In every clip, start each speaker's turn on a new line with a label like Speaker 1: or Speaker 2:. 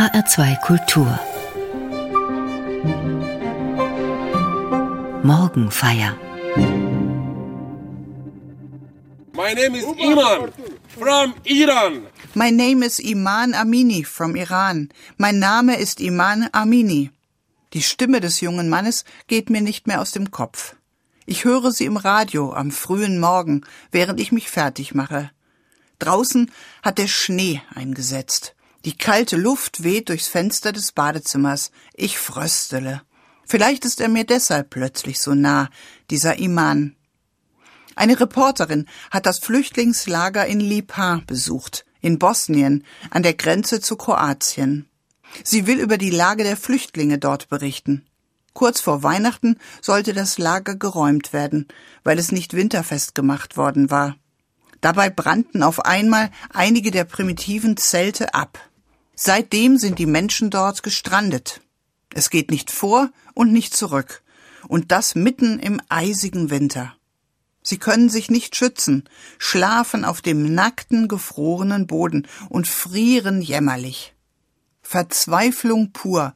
Speaker 1: HR2 Kultur Morgenfeier
Speaker 2: My name is Iman from Iran.
Speaker 3: My name is Iman Amini from Iran. Mein Name ist Iman Amini. Die Stimme des jungen Mannes geht mir nicht mehr aus dem Kopf. Ich höre sie im Radio am frühen Morgen, während ich mich fertig mache. Draußen hat der Schnee eingesetzt. Die kalte Luft weht durchs Fenster des Badezimmers. Ich fröstele. Vielleicht ist er mir deshalb plötzlich so nah, dieser Iman. Eine Reporterin hat das Flüchtlingslager in Lipa besucht, in Bosnien, an der Grenze zu Kroatien. Sie will über die Lage der Flüchtlinge dort berichten. Kurz vor Weihnachten sollte das Lager geräumt werden, weil es nicht winterfest gemacht worden war. Dabei brannten auf einmal einige der primitiven Zelte ab. Seitdem sind die Menschen dort gestrandet. Es geht nicht vor und nicht zurück, und das mitten im eisigen Winter. Sie können sich nicht schützen, schlafen auf dem nackten, gefrorenen Boden und frieren jämmerlich. Verzweiflung pur,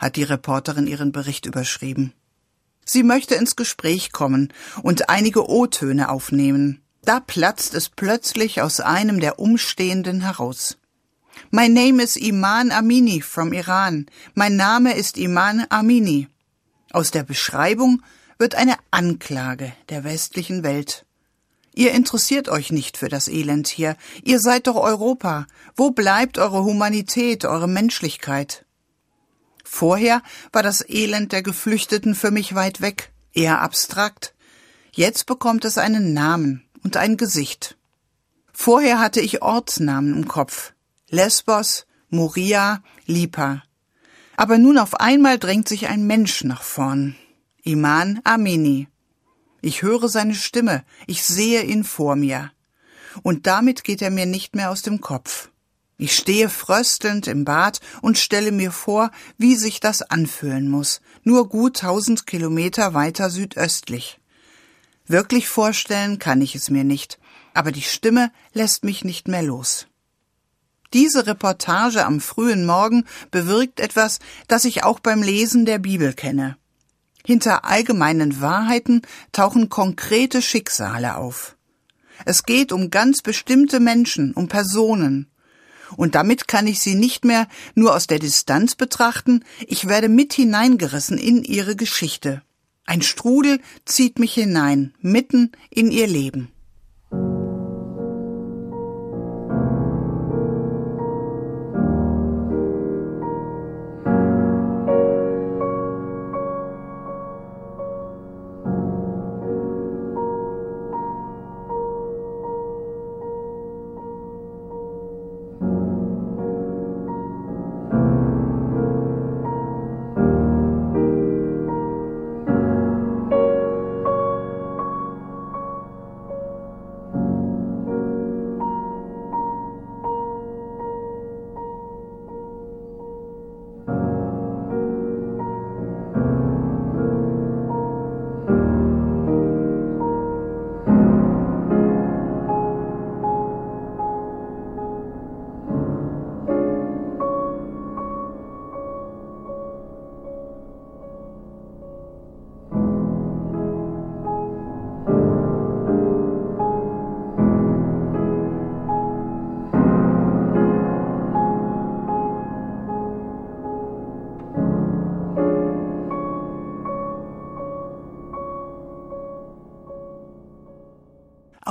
Speaker 3: hat die Reporterin ihren Bericht überschrieben. Sie möchte ins Gespräch kommen und einige O-Töne aufnehmen. Da platzt es plötzlich aus einem der Umstehenden heraus. My name is Iman Amini from Iran. Mein Name ist Iman Amini. Aus der Beschreibung wird eine Anklage der westlichen Welt. Ihr interessiert euch nicht für das Elend hier. Ihr seid doch Europa. Wo bleibt eure Humanität, eure Menschlichkeit? Vorher war das Elend der Geflüchteten für mich weit weg, eher abstrakt. Jetzt bekommt es einen Namen und ein Gesicht. Vorher hatte ich Ortsnamen im Kopf. Lesbos, Moria, Lipa. Aber nun auf einmal drängt sich ein Mensch nach vorn. Iman Amini. Ich höre seine Stimme, ich sehe ihn vor mir. Und damit geht er mir nicht mehr aus dem Kopf. Ich stehe fröstelnd im Bad und stelle mir vor, wie sich das anfühlen muss, nur gut tausend Kilometer weiter südöstlich. Wirklich vorstellen kann ich es mir nicht, aber die Stimme lässt mich nicht mehr los. Diese Reportage am frühen Morgen bewirkt etwas, das ich auch beim Lesen der Bibel kenne. Hinter allgemeinen Wahrheiten tauchen konkrete Schicksale auf. Es geht um ganz bestimmte Menschen, um Personen, und damit kann ich sie nicht mehr nur aus der Distanz betrachten, ich werde mit hineingerissen in ihre Geschichte. Ein Strudel zieht mich hinein, mitten in ihr Leben.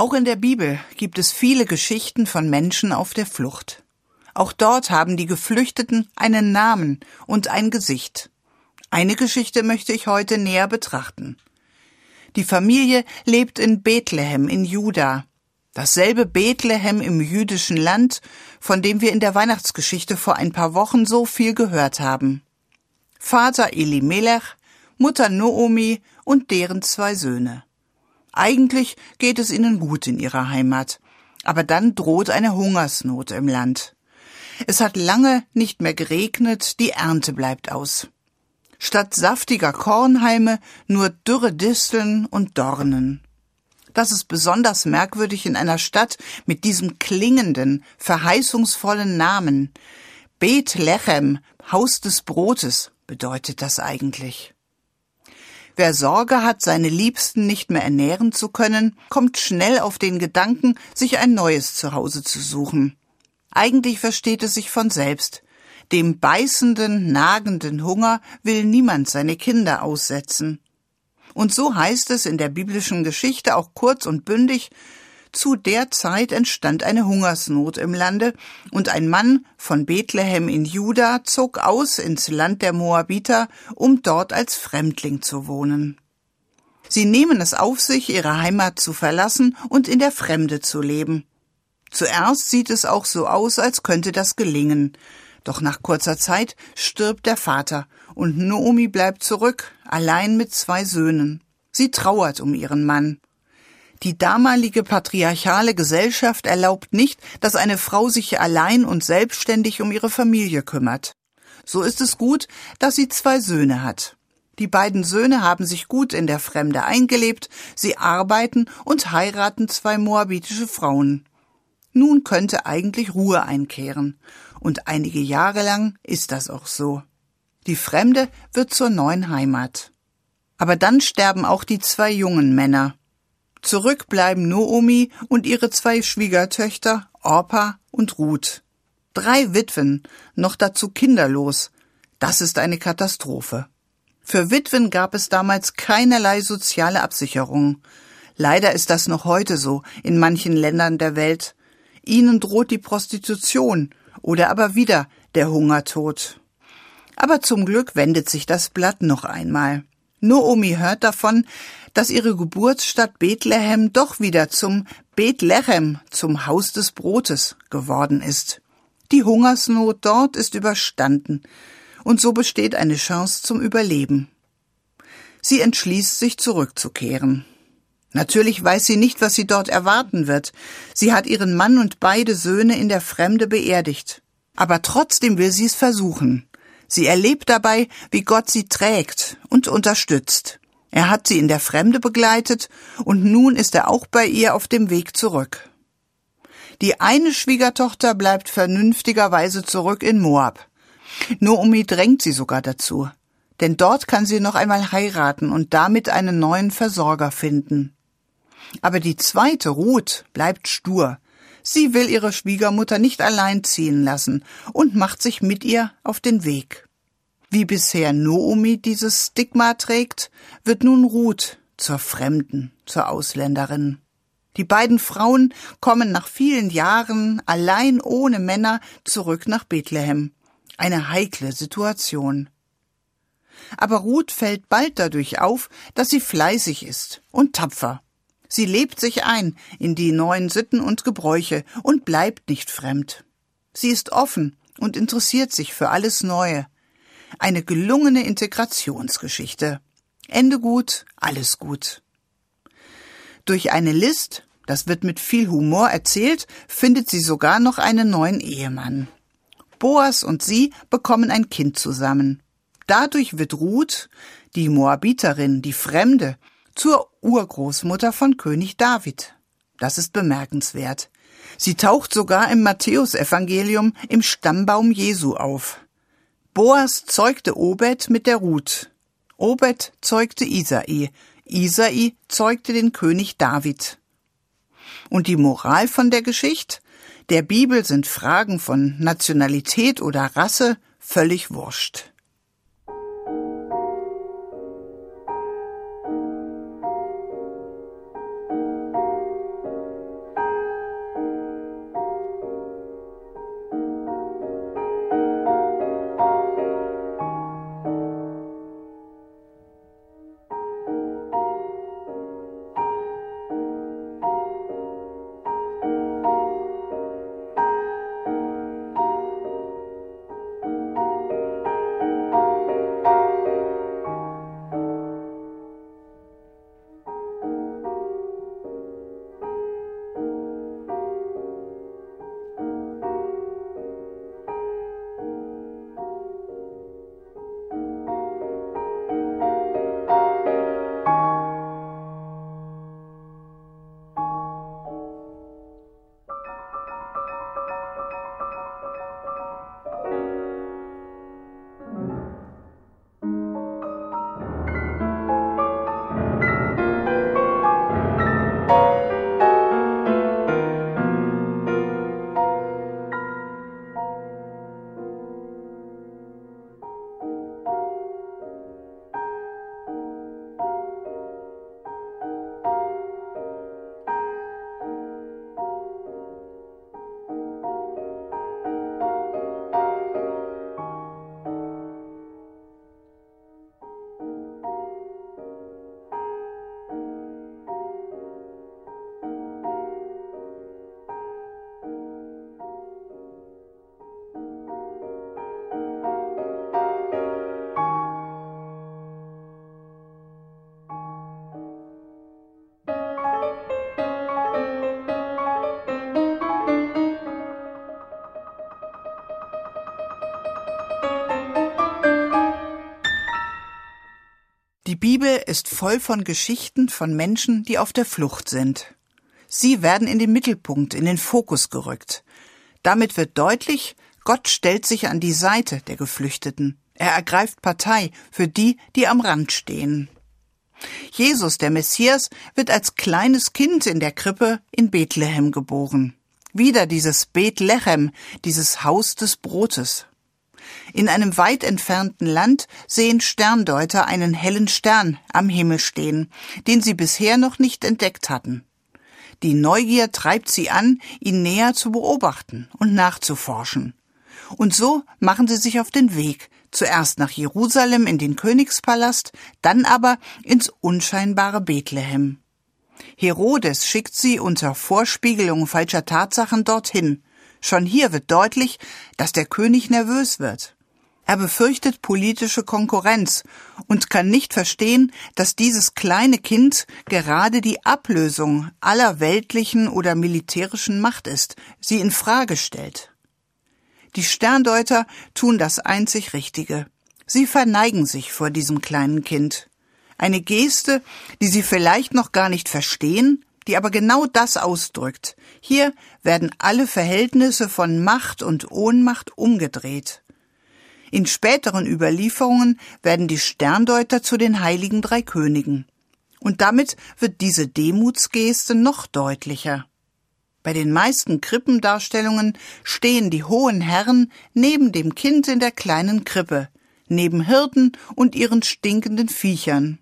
Speaker 3: Auch in der Bibel gibt es viele Geschichten von Menschen auf der Flucht. Auch dort haben die Geflüchteten einen Namen und ein Gesicht. Eine Geschichte möchte ich heute näher betrachten. Die Familie lebt in Bethlehem in Juda, dasselbe Bethlehem im jüdischen Land, von dem wir in der Weihnachtsgeschichte vor ein paar Wochen so viel gehört haben. Vater Elimelech, Mutter Noomi und deren zwei Söhne. Eigentlich geht es ihnen gut in ihrer Heimat, aber dann droht eine Hungersnot im Land. Es hat lange nicht mehr geregnet, die Ernte bleibt aus. Statt saftiger Kornhalme nur dürre Disteln und Dornen. Das ist besonders merkwürdig in einer Stadt mit diesem klingenden, verheißungsvollen Namen. Bethlehem, Haus des Brotes, bedeutet das eigentlich. Wer Sorge hat, seine Liebsten nicht mehr ernähren zu können, kommt schnell auf den Gedanken, sich ein neues Zuhause zu suchen. Eigentlich versteht es sich von selbst. Dem beißenden, nagenden Hunger will niemand seine Kinder aussetzen. Und so heißt es in der biblischen Geschichte auch kurz und bündig, zu der Zeit entstand eine Hungersnot im Lande, und ein Mann von Bethlehem in Juda zog aus ins Land der Moabiter, um dort als Fremdling zu wohnen. Sie nehmen es auf sich, ihre Heimat zu verlassen und in der Fremde zu leben. Zuerst sieht es auch so aus, als könnte das gelingen. Doch nach kurzer Zeit stirbt der Vater und Noomi bleibt zurück, allein mit zwei Söhnen. Sie trauert um ihren Mann. Die damalige patriarchale Gesellschaft erlaubt nicht, dass eine Frau sich allein und selbstständig um ihre Familie kümmert. So ist es gut, dass sie zwei Söhne hat. Die beiden Söhne haben sich gut in der Fremde eingelebt, sie arbeiten und heiraten zwei moabitische Frauen. Nun könnte eigentlich Ruhe einkehren, und einige Jahre lang ist das auch so. Die Fremde wird zur neuen Heimat. Aber dann sterben auch die zwei jungen Männer. Zurück bleiben Noomi und ihre zwei Schwiegertöchter Orpa und Ruth. Drei Witwen, noch dazu kinderlos. Das ist eine Katastrophe. Für Witwen gab es damals keinerlei soziale Absicherung. Leider ist das noch heute so in manchen Ländern der Welt. Ihnen droht die Prostitution oder aber wieder der Hungertod. Aber zum Glück wendet sich das Blatt noch einmal. Noomi hört davon, dass ihre Geburtsstadt Bethlehem doch wieder zum Bethlehem, zum Haus des Brotes geworden ist. Die Hungersnot dort ist überstanden, und so besteht eine Chance zum Überleben. Sie entschließt sich zurückzukehren. Natürlich weiß sie nicht, was sie dort erwarten wird. Sie hat ihren Mann und beide Söhne in der Fremde beerdigt. Aber trotzdem will sie es versuchen. Sie erlebt dabei, wie Gott sie trägt und unterstützt. Er hat sie in der Fremde begleitet und nun ist er auch bei ihr auf dem Weg zurück. Die eine Schwiegertochter bleibt vernünftigerweise zurück in Moab. Noomi drängt sie sogar dazu, denn dort kann sie noch einmal heiraten und damit einen neuen Versorger finden. Aber die zweite, Ruth, bleibt stur. Sie will ihre Schwiegermutter nicht allein ziehen lassen und macht sich mit ihr auf den Weg. Wie bisher Noomi dieses Stigma trägt, wird nun Ruth zur Fremden, zur Ausländerin. Die beiden Frauen kommen nach vielen Jahren allein ohne Männer zurück nach Bethlehem. Eine heikle Situation. Aber Ruth fällt bald dadurch auf, dass sie fleißig ist und tapfer. Sie lebt sich ein in die neuen Sitten und Gebräuche und bleibt nicht fremd. Sie ist offen und interessiert sich für alles Neue. Eine gelungene Integrationsgeschichte. Ende gut, alles gut. Durch eine List, das wird mit viel Humor erzählt, findet sie sogar noch einen neuen Ehemann. Boas und sie bekommen ein Kind zusammen. Dadurch wird Ruth, die Moabiterin, die Fremde, zur Urgroßmutter von König David. Das ist bemerkenswert. Sie taucht sogar im Matthäusevangelium im Stammbaum Jesu auf. Boas zeugte Obed mit der Ruth. Obed zeugte Isai. Isai zeugte den König David. Und die Moral von der Geschichte? Der Bibel sind Fragen von Nationalität oder Rasse völlig wurscht. Bibel ist voll von Geschichten von Menschen, die auf der Flucht sind. Sie werden in den Mittelpunkt, in den Fokus gerückt. Damit wird deutlich, Gott stellt sich an die Seite der Geflüchteten. Er ergreift Partei für die, die am Rand stehen. Jesus, der Messias, wird als kleines Kind in der Krippe in Bethlehem geboren. Wieder dieses Bethlehem, dieses Haus des Brotes. In einem weit entfernten Land sehen Sterndeuter einen hellen Stern am Himmel stehen, den sie bisher noch nicht entdeckt hatten. Die Neugier treibt sie an, ihn näher zu beobachten und nachzuforschen. Und so machen sie sich auf den Weg, zuerst nach Jerusalem in den Königspalast, dann aber ins unscheinbare Bethlehem. Herodes schickt sie unter Vorspiegelung falscher Tatsachen dorthin. Schon hier wird deutlich, dass der König nervös wird. Er befürchtet politische Konkurrenz und kann nicht verstehen, dass dieses kleine Kind gerade die Ablösung aller weltlichen oder militärischen Macht ist, sie in Frage stellt. Die Sterndeuter tun das einzig Richtige. Sie verneigen sich vor diesem kleinen Kind. Eine Geste, die sie vielleicht noch gar nicht verstehen, die aber genau das ausdrückt. Hier werden alle Verhältnisse von Macht und Ohnmacht umgedreht. In späteren Überlieferungen werden die Sterndeuter zu den heiligen drei Königen. Und damit wird diese Demutsgeste noch deutlicher. Bei den meisten Krippendarstellungen stehen die hohen Herren neben dem Kind in der kleinen Krippe, neben Hirten und ihren stinkenden Viechern.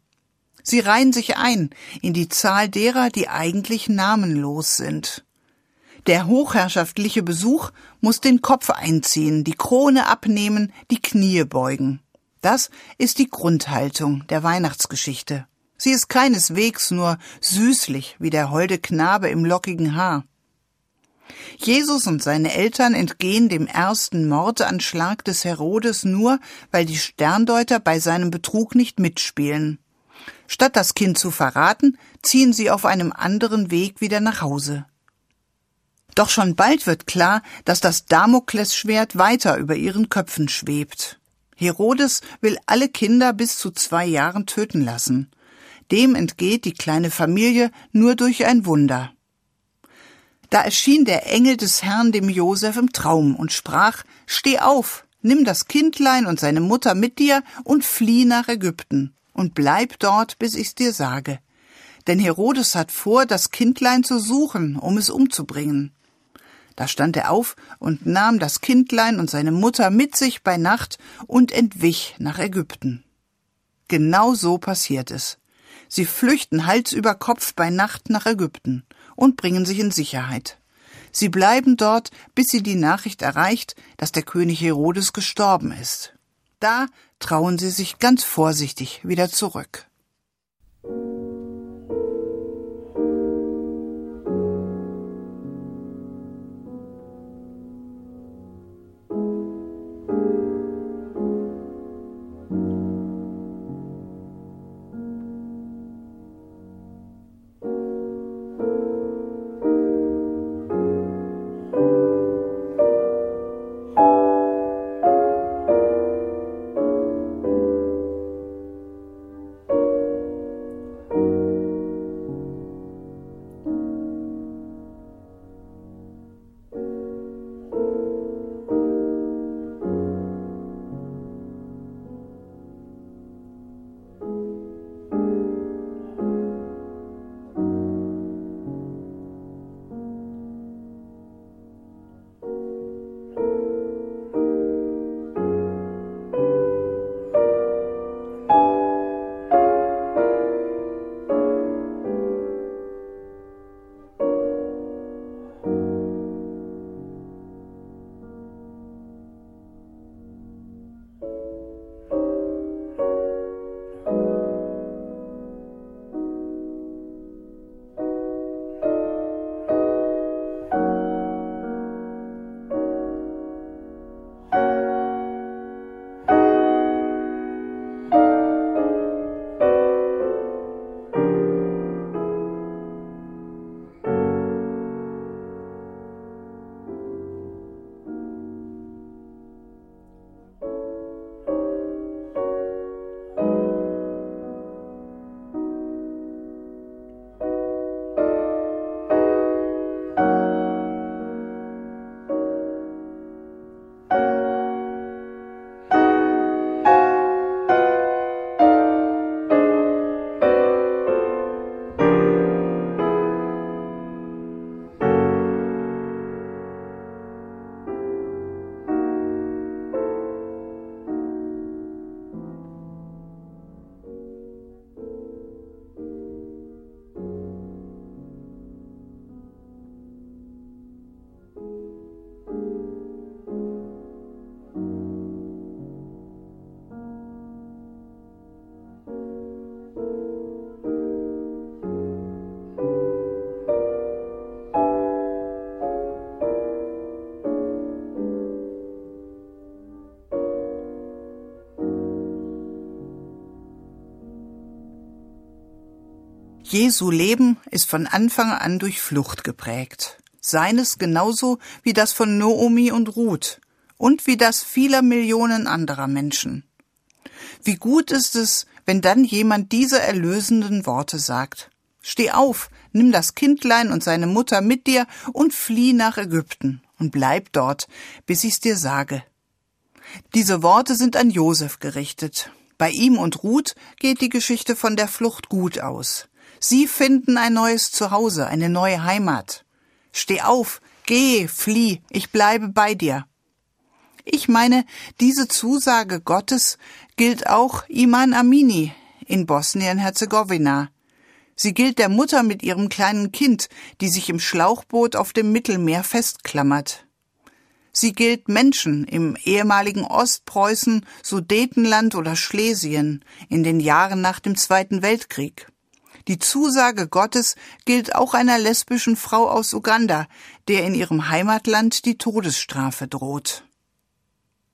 Speaker 3: Sie reihen sich ein in die Zahl derer, die eigentlich namenlos sind. Der hochherrschaftliche Besuch muss den Kopf einziehen, die Krone abnehmen, die Knie beugen. Das ist die Grundhaltung der Weihnachtsgeschichte. Sie ist keineswegs nur süßlich wie der holde Knabe im lockigen Haar. Jesus und seine Eltern entgehen dem ersten Mordanschlag des Herodes nur, weil die Sterndeuter bei seinem Betrug nicht mitspielen. Statt das Kind zu verraten, ziehen sie auf einem anderen Weg wieder nach Hause. Doch schon bald wird klar, dass das Damoklesschwert weiter über ihren Köpfen schwebt. Herodes will alle Kinder bis zu zwei Jahren töten lassen. Dem entgeht die kleine Familie nur durch ein Wunder. Da erschien der Engel des Herrn dem Josef im Traum und sprach, Steh auf, nimm das Kindlein und seine Mutter mit dir und flieh nach Ägypten und bleib dort, bis ich's dir sage. Denn Herodes hat vor, das Kindlein zu suchen, um es umzubringen. Da stand er auf und nahm das Kindlein und seine Mutter mit sich bei Nacht und entwich nach Ägypten. Genau so passiert es. Sie flüchten Hals über Kopf bei Nacht nach Ägypten und bringen sich in Sicherheit. Sie bleiben dort, bis sie die Nachricht erreicht, dass der König Herodes gestorben ist. Da trauen sie sich ganz vorsichtig wieder zurück. Jesu Leben ist von Anfang an durch Flucht geprägt. Seines genauso wie das von Noomi und Ruth und wie das vieler Millionen anderer Menschen. Wie gut ist es, wenn dann jemand diese erlösenden Worte sagt. Steh auf, nimm das Kindlein und seine Mutter mit dir und flieh nach Ägypten und bleib dort, bis ich's dir sage. Diese Worte sind an Josef gerichtet. Bei ihm und Ruth geht die Geschichte von der Flucht gut aus. Sie finden ein neues Zuhause, eine neue Heimat. Steh auf, geh, flieh, ich bleibe bei dir. Ich meine, diese Zusage Gottes gilt auch Iman Amini in Bosnien-Herzegowina. Sie gilt der Mutter mit ihrem kleinen Kind, die sich im Schlauchboot auf dem Mittelmeer festklammert. Sie gilt Menschen im ehemaligen Ostpreußen, Sudetenland oder Schlesien in den Jahren nach dem Zweiten Weltkrieg. Die Zusage Gottes gilt auch einer lesbischen Frau aus Uganda, der in ihrem Heimatland die Todesstrafe droht.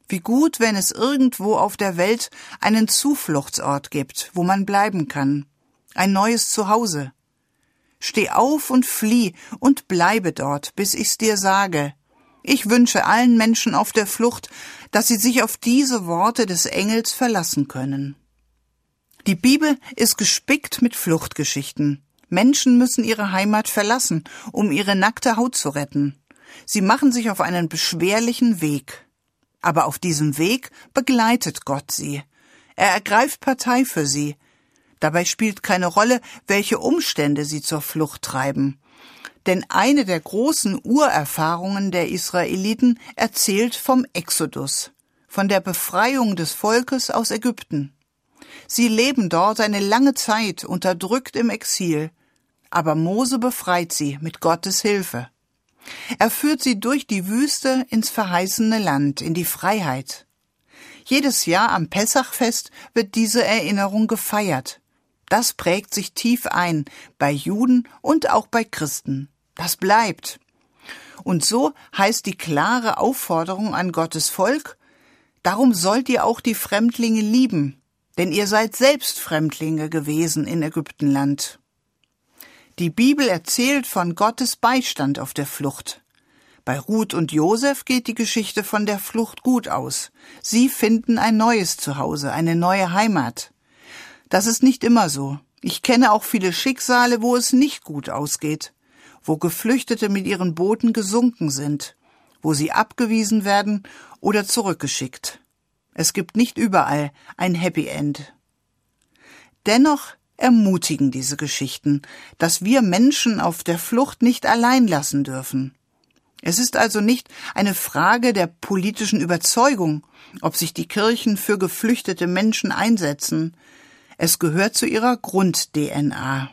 Speaker 3: Wie gut, wenn es irgendwo auf der Welt einen Zufluchtsort gibt, wo man bleiben kann. Ein neues Zuhause. Steh auf und flieh und bleibe dort, bis ich's dir sage. Ich wünsche allen Menschen auf der Flucht, dass sie sich auf diese Worte des Engels verlassen können. Die Bibel ist gespickt mit Fluchtgeschichten. Menschen müssen ihre Heimat verlassen, um ihre nackte Haut zu retten. Sie machen sich auf einen beschwerlichen Weg. Aber auf diesem Weg begleitet Gott sie. Er ergreift Partei für sie. Dabei spielt keine Rolle, welche Umstände sie zur Flucht treiben. Denn eine der großen Urerfahrungen der Israeliten erzählt vom Exodus, von der Befreiung des Volkes aus Ägypten. Sie leben dort eine lange Zeit unterdrückt im Exil, aber Mose befreit sie mit Gottes Hilfe. Er führt sie durch die Wüste ins verheißene Land, in die Freiheit. Jedes Jahr am Pessachfest wird diese Erinnerung gefeiert. Das prägt sich tief ein, bei Juden und auch bei Christen. Das bleibt. Und so heißt die klare Aufforderung an Gottes Volk, darum sollt ihr auch die Fremdlinge lieben, denn ihr seid selbst Fremdlinge gewesen in Ägyptenland. Die Bibel erzählt von Gottes Beistand auf der Flucht. Bei Ruth und Josef geht die Geschichte von der Flucht gut aus. Sie finden ein neues Zuhause, eine neue Heimat. Das ist nicht immer so. Ich kenne auch viele Schicksale, wo es nicht gut ausgeht, wo Geflüchtete mit ihren Booten gesunken sind, wo sie abgewiesen werden oder zurückgeschickt. Es gibt nicht überall ein Happy End. Dennoch ermutigen diese Geschichten, dass wir Menschen auf der Flucht nicht allein lassen dürfen. Es ist also nicht eine Frage der politischen Überzeugung, ob sich die Kirchen für geflüchtete Menschen einsetzen. Es gehört zu ihrer Grund-DNA.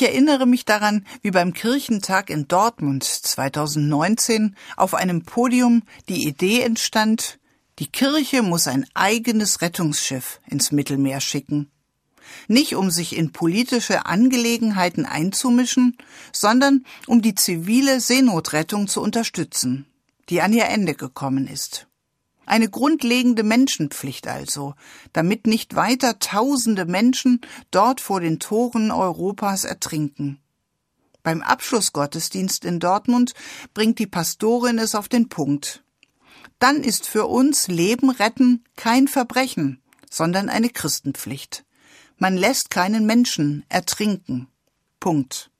Speaker 3: Ich erinnere mich daran, wie beim Kirchentag in Dortmund 2019 auf einem Podium die Idee entstand, die Kirche muss ein eigenes Rettungsschiff ins Mittelmeer schicken. Nicht um sich in politische Angelegenheiten einzumischen, sondern um die zivile Seenotrettung zu unterstützen, die an ihr Ende gekommen ist. Eine grundlegende Menschenpflicht also, damit nicht weiter tausende Menschen dort vor den Toren Europas ertrinken. Beim Abschlussgottesdienst in Dortmund bringt die Pastorin es auf den Punkt. Dann ist für uns Leben retten kein Verbrechen, sondern eine Christenpflicht. Man lässt keinen Menschen ertrinken. Punkt.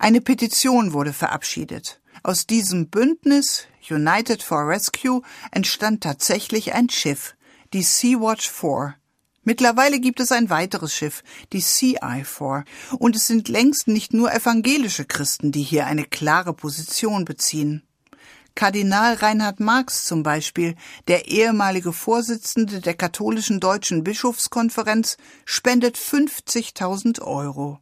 Speaker 3: Eine Petition wurde verabschiedet. Aus diesem Bündnis United for Rescue entstand tatsächlich ein Schiff, die Sea-Watch 4. Mittlerweile gibt es ein weiteres Schiff, die Sea-Eye 4. Und es sind längst nicht nur evangelische Christen, die hier eine klare Position beziehen. Kardinal Reinhard Marx zum Beispiel, der ehemalige Vorsitzende der katholischen deutschen Bischofskonferenz, spendet 50.000 Euro.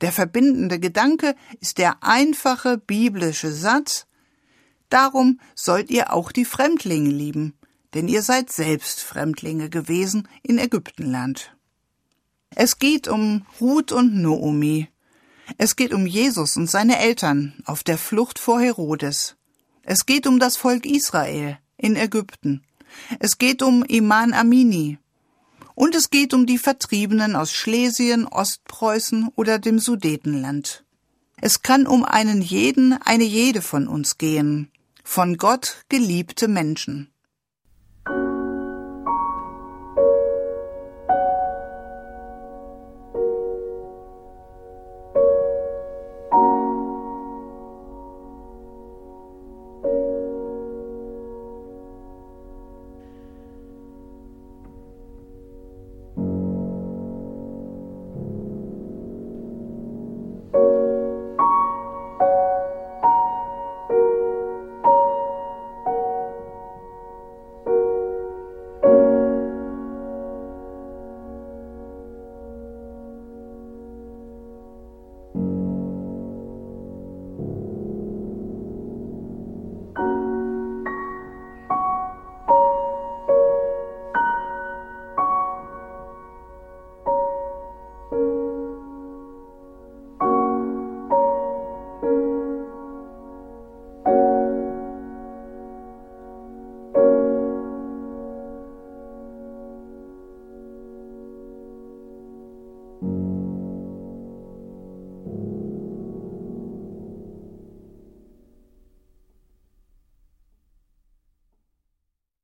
Speaker 3: Der verbindende Gedanke ist der einfache biblische Satz Darum sollt ihr auch die Fremdlinge lieben, denn ihr seid selbst Fremdlinge gewesen in Ägyptenland. Es geht um Ruth und Noomi. Es geht um Jesus und seine Eltern auf der Flucht vor Herodes. Es geht um das Volk Israel in Ägypten. Es geht um Iman Amini, und es geht um die Vertriebenen aus Schlesien, Ostpreußen oder dem Sudetenland. Es kann um einen jeden, eine jede von uns gehen, von Gott geliebte Menschen.